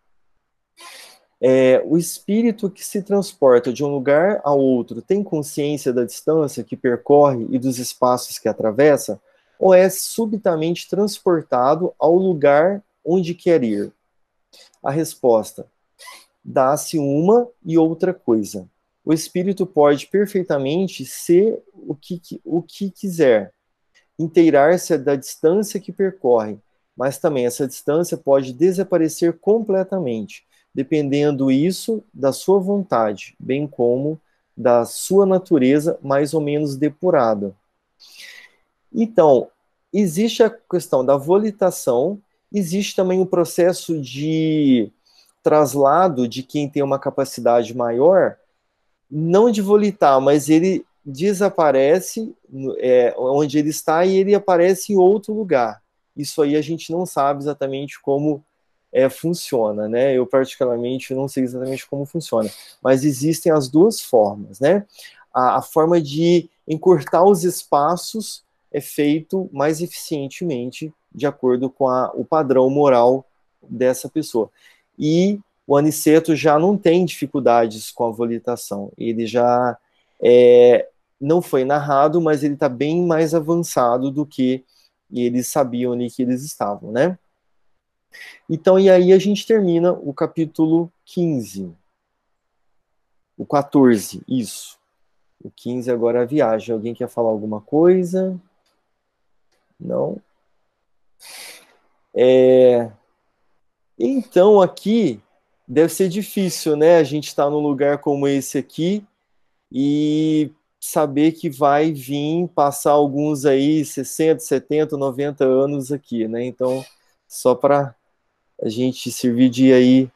É, o espírito que se transporta de um lugar a outro tem consciência da distância que percorre e dos espaços que atravessa, ou é subitamente transportado ao lugar onde quer ir? A resposta: dá-se uma e outra coisa. O espírito pode perfeitamente ser o que, o que quiser, inteirar-se da distância que percorre, mas também essa distância pode desaparecer completamente dependendo isso da sua vontade, bem como da sua natureza mais ou menos depurada. Então, existe a questão da volitação, existe também o processo de traslado de quem tem uma capacidade maior, não de volitar, mas ele desaparece é, onde ele está e ele aparece em outro lugar. Isso aí a gente não sabe exatamente como é, funciona, né? Eu particularmente não sei exatamente como funciona, mas existem as duas formas, né? A, a forma de encurtar os espaços é feito mais eficientemente de acordo com a, o padrão moral dessa pessoa. E o aniceto já não tem dificuldades com a volitação, ele já é, não foi narrado, mas ele está bem mais avançado do que eles sabiam ali que eles estavam, né? Então, e aí a gente termina o capítulo 15. O 14, isso. O 15 agora é a viagem. Alguém quer falar alguma coisa? Não? É... Então, aqui deve ser difícil, né? A gente estar tá num lugar como esse aqui e saber que vai vir passar alguns aí 60, 70, 90 anos aqui, né? Então, só para a gente servir de aí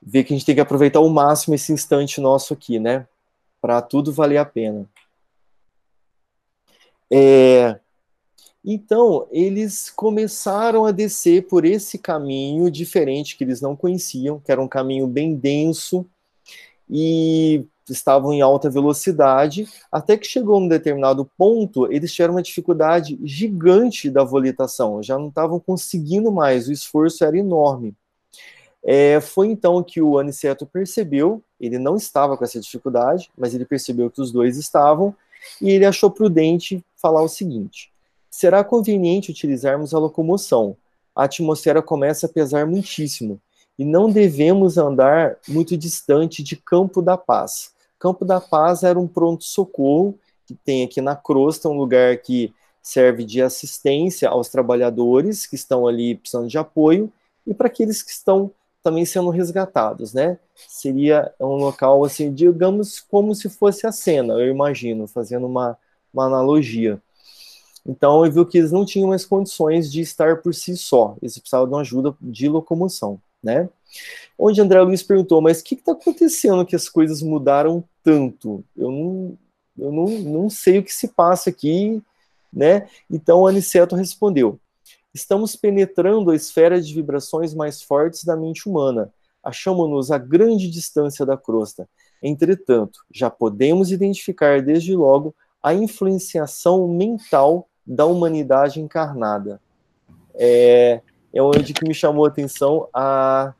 ver que a gente tem que aproveitar ao máximo esse instante nosso aqui, né? Para tudo valer a pena. É, então, eles começaram a descer por esse caminho diferente que eles não conheciam, que era um caminho bem denso, e estavam em alta velocidade, até que chegou num determinado ponto, eles tiveram uma dificuldade gigante da volitação, já não estavam conseguindo mais, o esforço era enorme. É, foi então que o Aniceto percebeu, ele não estava com essa dificuldade, mas ele percebeu que os dois estavam, e ele achou prudente falar o seguinte: será conveniente utilizarmos a locomoção. A atmosfera começa a pesar muitíssimo, e não devemos andar muito distante de Campo da Paz. Campo da Paz era um pronto-socorro que tem aqui na crosta, um lugar que serve de assistência aos trabalhadores que estão ali precisando de apoio e para aqueles que estão também sendo resgatados, né? Seria um local, assim, digamos, como se fosse a cena, eu imagino, fazendo uma, uma analogia. Então, eu vi que eles não tinham mais condições de estar por si só, eles precisavam de uma ajuda de locomoção, né? Onde André Luiz perguntou, mas o que está acontecendo que as coisas mudaram tanto? Eu não, eu não, não sei o que se passa aqui, né? Então, Aniceto respondeu, estamos penetrando a esfera de vibrações mais fortes da mente humana. Achamos-nos a grande distância da crosta. Entretanto, já podemos identificar desde logo a influenciação mental da humanidade encarnada. É, é onde que me chamou a atenção a,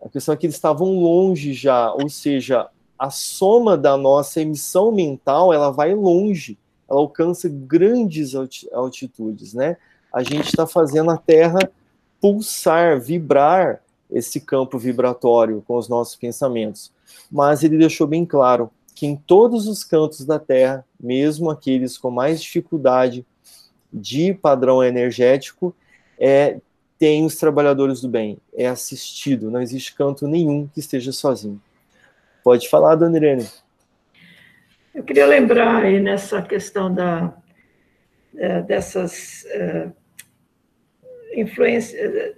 a questão é que eles estavam longe já, ou seja, a soma da nossa emissão mental, ela vai longe, ela alcança grandes altitudes, né? A gente está fazendo a Terra pulsar, vibrar esse campo vibratório com os nossos pensamentos. Mas ele deixou bem claro que em todos os cantos da Terra, mesmo aqueles com mais dificuldade de padrão energético, é, tem os trabalhadores do bem, é assistido, não existe canto nenhum que esteja sozinho. Pode falar, dona Irene. Eu queria lembrar aí nessa questão da, é, dessas é, influências,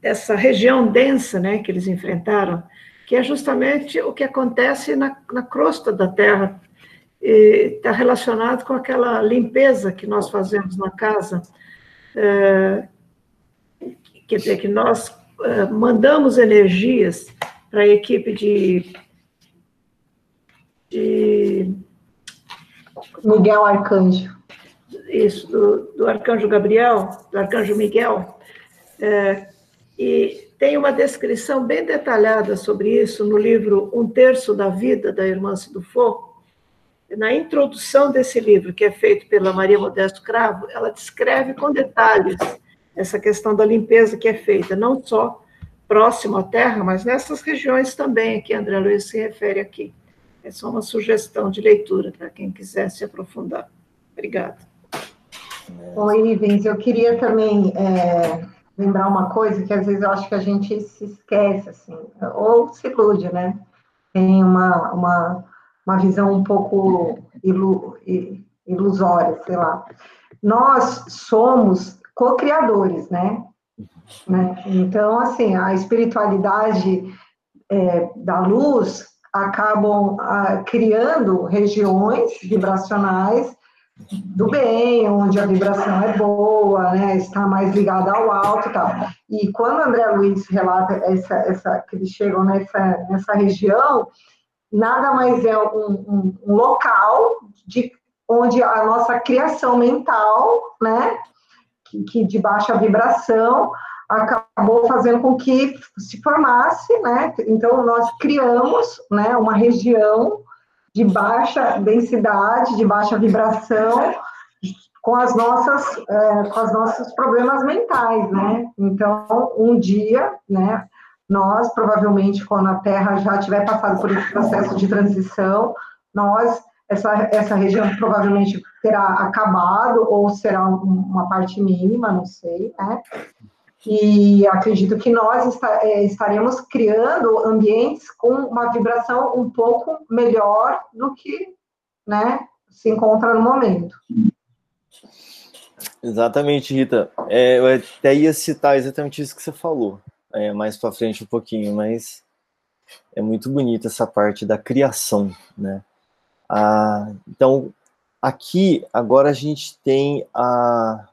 dessa região densa né, que eles enfrentaram, que é justamente o que acontece na, na crosta da Terra, está relacionado com aquela limpeza que nós fazemos na casa, é, quer dizer, que nós é, mandamos energias para a equipe de de Miguel Arcanjo. Isso, do, do Arcanjo Gabriel, do Arcanjo Miguel. É, e tem uma descrição bem detalhada sobre isso no livro Um Terço da Vida, da Irmã Sidufo. Na introdução desse livro, que é feito pela Maria Modesto Cravo, ela descreve com detalhes essa questão da limpeza que é feita, não só próximo à Terra, mas nessas regiões também, que André Luiz se refere aqui. É só uma sugestão de leitura para quem quiser se aprofundar. Obrigada. Oi, Ivens, eu queria também é, lembrar uma coisa que às vezes eu acho que a gente se esquece, assim, ou se ilude, né? Tem uma, uma, uma visão um pouco ilu, ilusória, sei lá. Nós somos co-criadores, né? né? Então, assim, a espiritualidade é, da luz acabam ah, criando regiões vibracionais do bem, onde a vibração é boa, né, está mais ligada ao alto e tal. E quando André Luiz relata essa, essa, que eles chegam nessa, nessa região, nada mais é um, um, um local de, onde a nossa criação mental, né, que, de baixa vibração, acabou fazendo com que se formasse, né? Então nós criamos, né, uma região de baixa densidade, de baixa vibração, com as nossas, é, com os nossos problemas mentais, né? Então um dia, né? Nós provavelmente quando a Terra já tiver passado por esse processo de transição, nós essa, essa região provavelmente terá acabado ou será uma parte mínima, não sei, né? E acredito que nós é, estaremos criando ambientes com uma vibração um pouco melhor do que né, se encontra no momento. Exatamente, Rita. É, eu até ia citar exatamente isso que você falou, é, mais para frente um pouquinho, mas é muito bonita essa parte da criação, né? Ah, então, aqui, agora a gente tem a,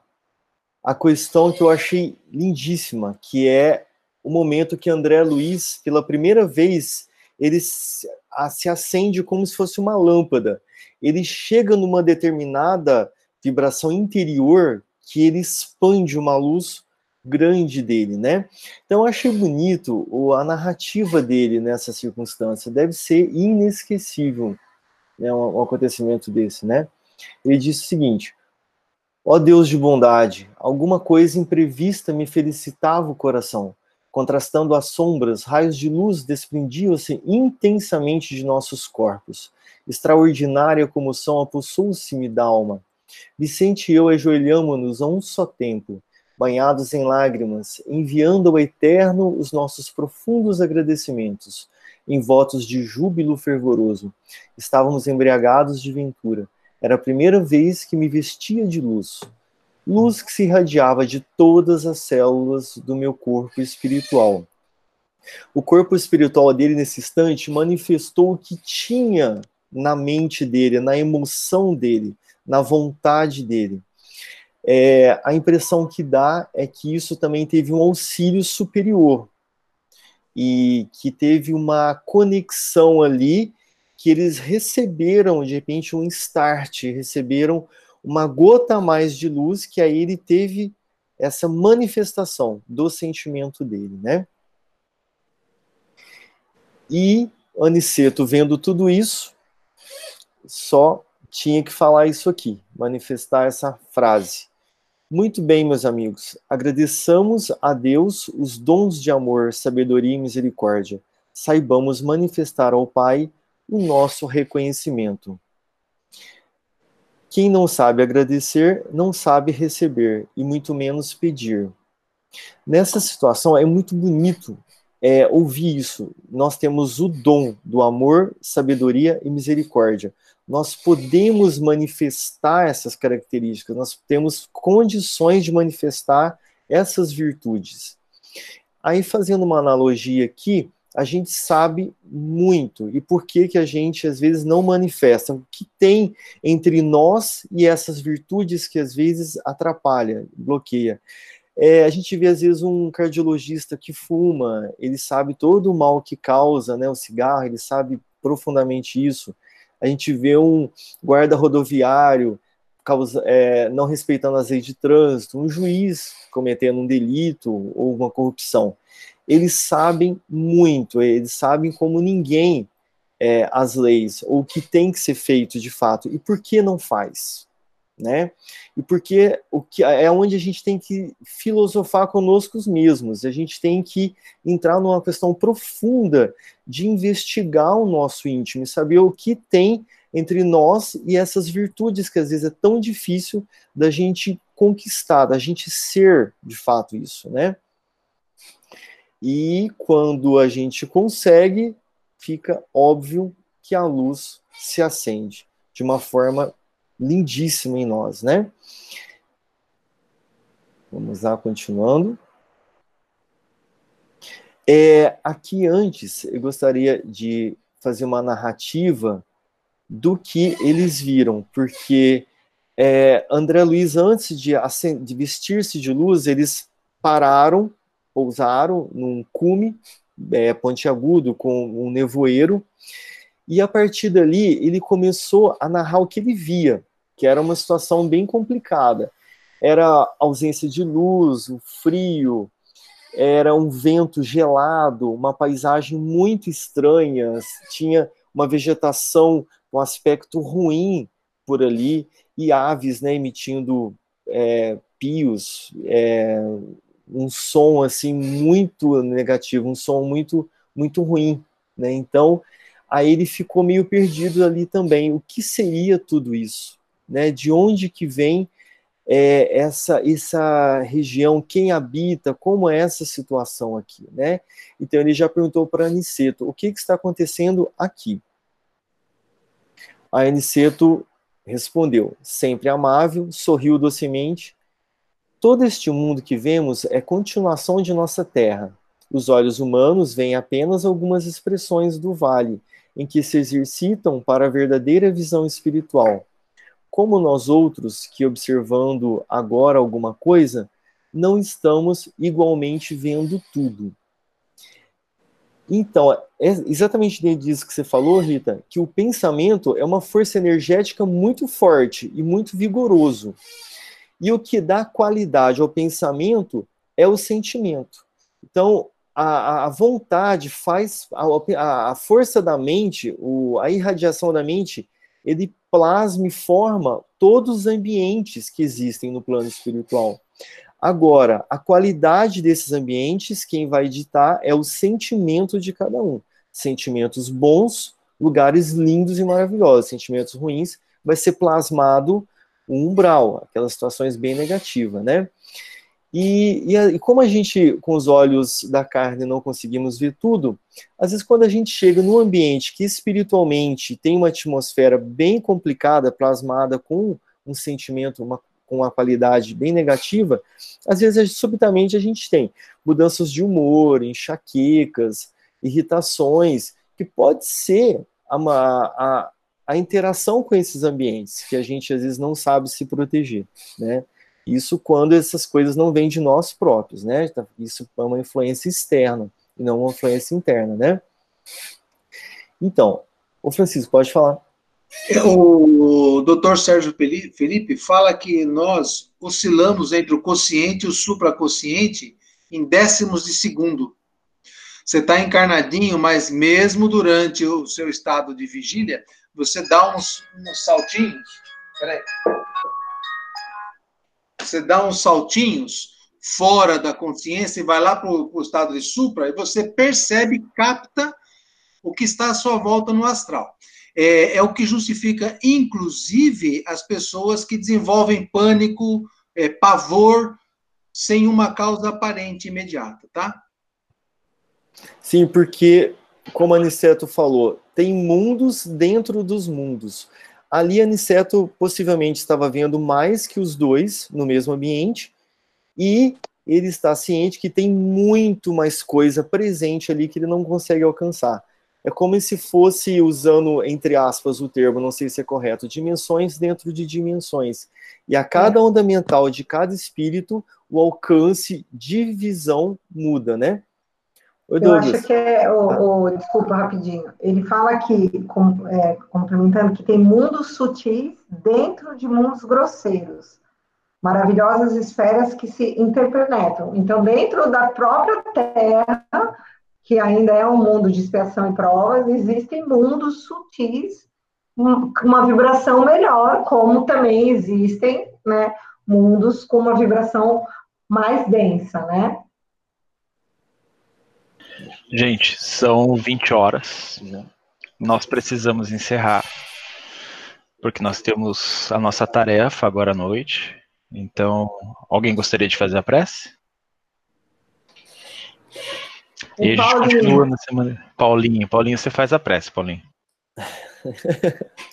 a questão que eu achei lindíssima, que é o momento que André Luiz, pela primeira vez, ele se, se acende como se fosse uma lâmpada. Ele chega numa determinada vibração interior que ele expande uma luz grande dele, né? Então achei bonito a narrativa dele nessa circunstância. Deve ser inesquecível, né, um, acontecimento desse, né? Ele disse o seguinte: Ó Deus de bondade, alguma coisa imprevista me felicitava o coração. Contrastando as sombras, raios de luz desprendiam-se intensamente de nossos corpos. Extraordinária comoção apossou-se-me da alma. Vicente e eu ajoelhamo-nos a um só tempo, banhados em lágrimas, enviando ao Eterno os nossos profundos agradecimentos, em votos de júbilo fervoroso. Estávamos embriagados de ventura. Era a primeira vez que me vestia de luz luz que se irradiava de todas as células do meu corpo espiritual. O corpo espiritual dele, nesse instante, manifestou o que tinha na mente dele, na emoção dele, na vontade dele. É, a impressão que dá é que isso também teve um auxílio superior e que teve uma conexão ali que eles receberam de repente um start, receberam uma gota a mais de luz, que aí ele teve essa manifestação do sentimento dele, né? E Aniceto, vendo tudo isso, só tinha que falar isso aqui, manifestar essa frase. Muito bem, meus amigos, agradeçamos a Deus os dons de amor, sabedoria e misericórdia. Saibamos manifestar ao Pai o nosso reconhecimento. Quem não sabe agradecer, não sabe receber, e muito menos pedir. Nessa situação, é muito bonito é, ouvir isso. Nós temos o dom do amor, sabedoria e misericórdia. Nós podemos manifestar essas características, nós temos condições de manifestar essas virtudes. Aí, fazendo uma analogia aqui, a gente sabe muito e por que que a gente às vezes não manifesta o que tem entre nós e essas virtudes que às vezes atrapalha, bloqueia. É, a gente vê às vezes um cardiologista que fuma, ele sabe todo o mal que causa, né, o cigarro, ele sabe profundamente isso. A gente vê um guarda rodoviário causa, é, não respeitando as leis de trânsito, um juiz cometendo um delito ou uma corrupção. Eles sabem muito, eles sabem como ninguém é, as leis, ou o que tem que ser feito de fato, e por que não faz, né? E porque o que é onde a gente tem que filosofar conosco mesmos, a gente tem que entrar numa questão profunda de investigar o nosso íntimo saber o que tem entre nós e essas virtudes que às vezes é tão difícil da gente conquistar, da gente ser de fato isso, né? E quando a gente consegue, fica óbvio que a luz se acende de uma forma lindíssima em nós, né? Vamos lá, continuando. É, aqui antes, eu gostaria de fazer uma narrativa do que eles viram, porque é, André Luiz, antes de, de vestir-se de luz, eles pararam pousaram num cume é, pontiagudo com um nevoeiro, e a partir dali ele começou a narrar o que ele via, que era uma situação bem complicada. Era ausência de luz, o frio, era um vento gelado, uma paisagem muito estranha, tinha uma vegetação um aspecto ruim por ali, e aves né, emitindo é, pios, é, um som assim muito negativo, um som muito muito ruim, né? Então, aí ele ficou meio perdido ali também. O que seria tudo isso, né? De onde que vem é, essa essa região, quem habita, como é essa situação aqui, né? Então ele já perguntou para Aniceto, o que, que está acontecendo aqui? A Aniceto respondeu, sempre amável, sorriu docemente, Todo este mundo que vemos é continuação de nossa terra. Os olhos humanos veem apenas algumas expressões do vale, em que se exercitam para a verdadeira visão espiritual. Como nós outros, que observando agora alguma coisa, não estamos igualmente vendo tudo. Então, é exatamente disso que você falou, Rita, que o pensamento é uma força energética muito forte e muito vigoroso. E o que dá qualidade ao pensamento é o sentimento. Então, a, a vontade faz, a, a, força da mente, o, a irradiação da mente, ele plasma e forma todos os ambientes que existem no plano espiritual. Agora, a qualidade desses ambientes, quem vai ditar é o sentimento de cada um. Sentimentos bons, lugares lindos e maravilhosos. Sentimentos ruins, vai ser plasmado o umbral, aquelas situações bem negativas, né? E, e, e, como a gente, com os olhos da carne, não conseguimos ver tudo, às vezes quando a gente chega num ambiente que espiritualmente tem uma atmosfera bem complicada, plasmada com um sentimento, uma, com uma qualidade bem negativa, às vezes subitamente a gente tem mudanças de humor, enxaquecas, irritações, que pode ser a, a, a interação com esses ambientes, que a gente às vezes não sabe se proteger, né? Isso quando essas coisas não vêm de nós próprios, né? Então, isso é uma influência externa e não uma influência interna, né? Então, o Francisco, pode falar. O doutor Sérgio Felipe fala que nós oscilamos entre o consciente e o supraconsciente em décimos de segundo. Você está encarnadinho, mas mesmo durante o seu estado de vigília, você dá uns, uns saltinhos. Peraí você dá uns saltinhos fora da consciência e vai lá para o estado de supra, e você percebe, capta o que está à sua volta no astral. É, é o que justifica, inclusive, as pessoas que desenvolvem pânico, é, pavor, sem uma causa aparente imediata, tá? Sim, porque, como a Aniceto falou, tem mundos dentro dos mundos. Ali Aniceto possivelmente estava vendo mais que os dois no mesmo ambiente e ele está ciente que tem muito mais coisa presente ali que ele não consegue alcançar. É como se fosse, usando, entre aspas, o termo, não sei se é correto, dimensões dentro de dimensões. E a cada é. onda mental de cada espírito, o alcance de visão muda, né? Eu acho que é, o, o, desculpa rapidinho, ele fala que, com, é, complementando, que tem mundos sutis dentro de mundos grosseiros, maravilhosas esferas que se interpenetram. Então, dentro da própria Terra, que ainda é um mundo de expiação e provas, existem mundos sutis, uma vibração melhor, como também existem né, mundos com uma vibração mais densa, né? Gente, são 20 horas. Nós precisamos encerrar. Porque nós temos a nossa tarefa agora à noite. Então, alguém gostaria de fazer a prece? E a gente Paulinho. continua na semana. Paulinho, Paulinho, você faz a prece, Paulinho.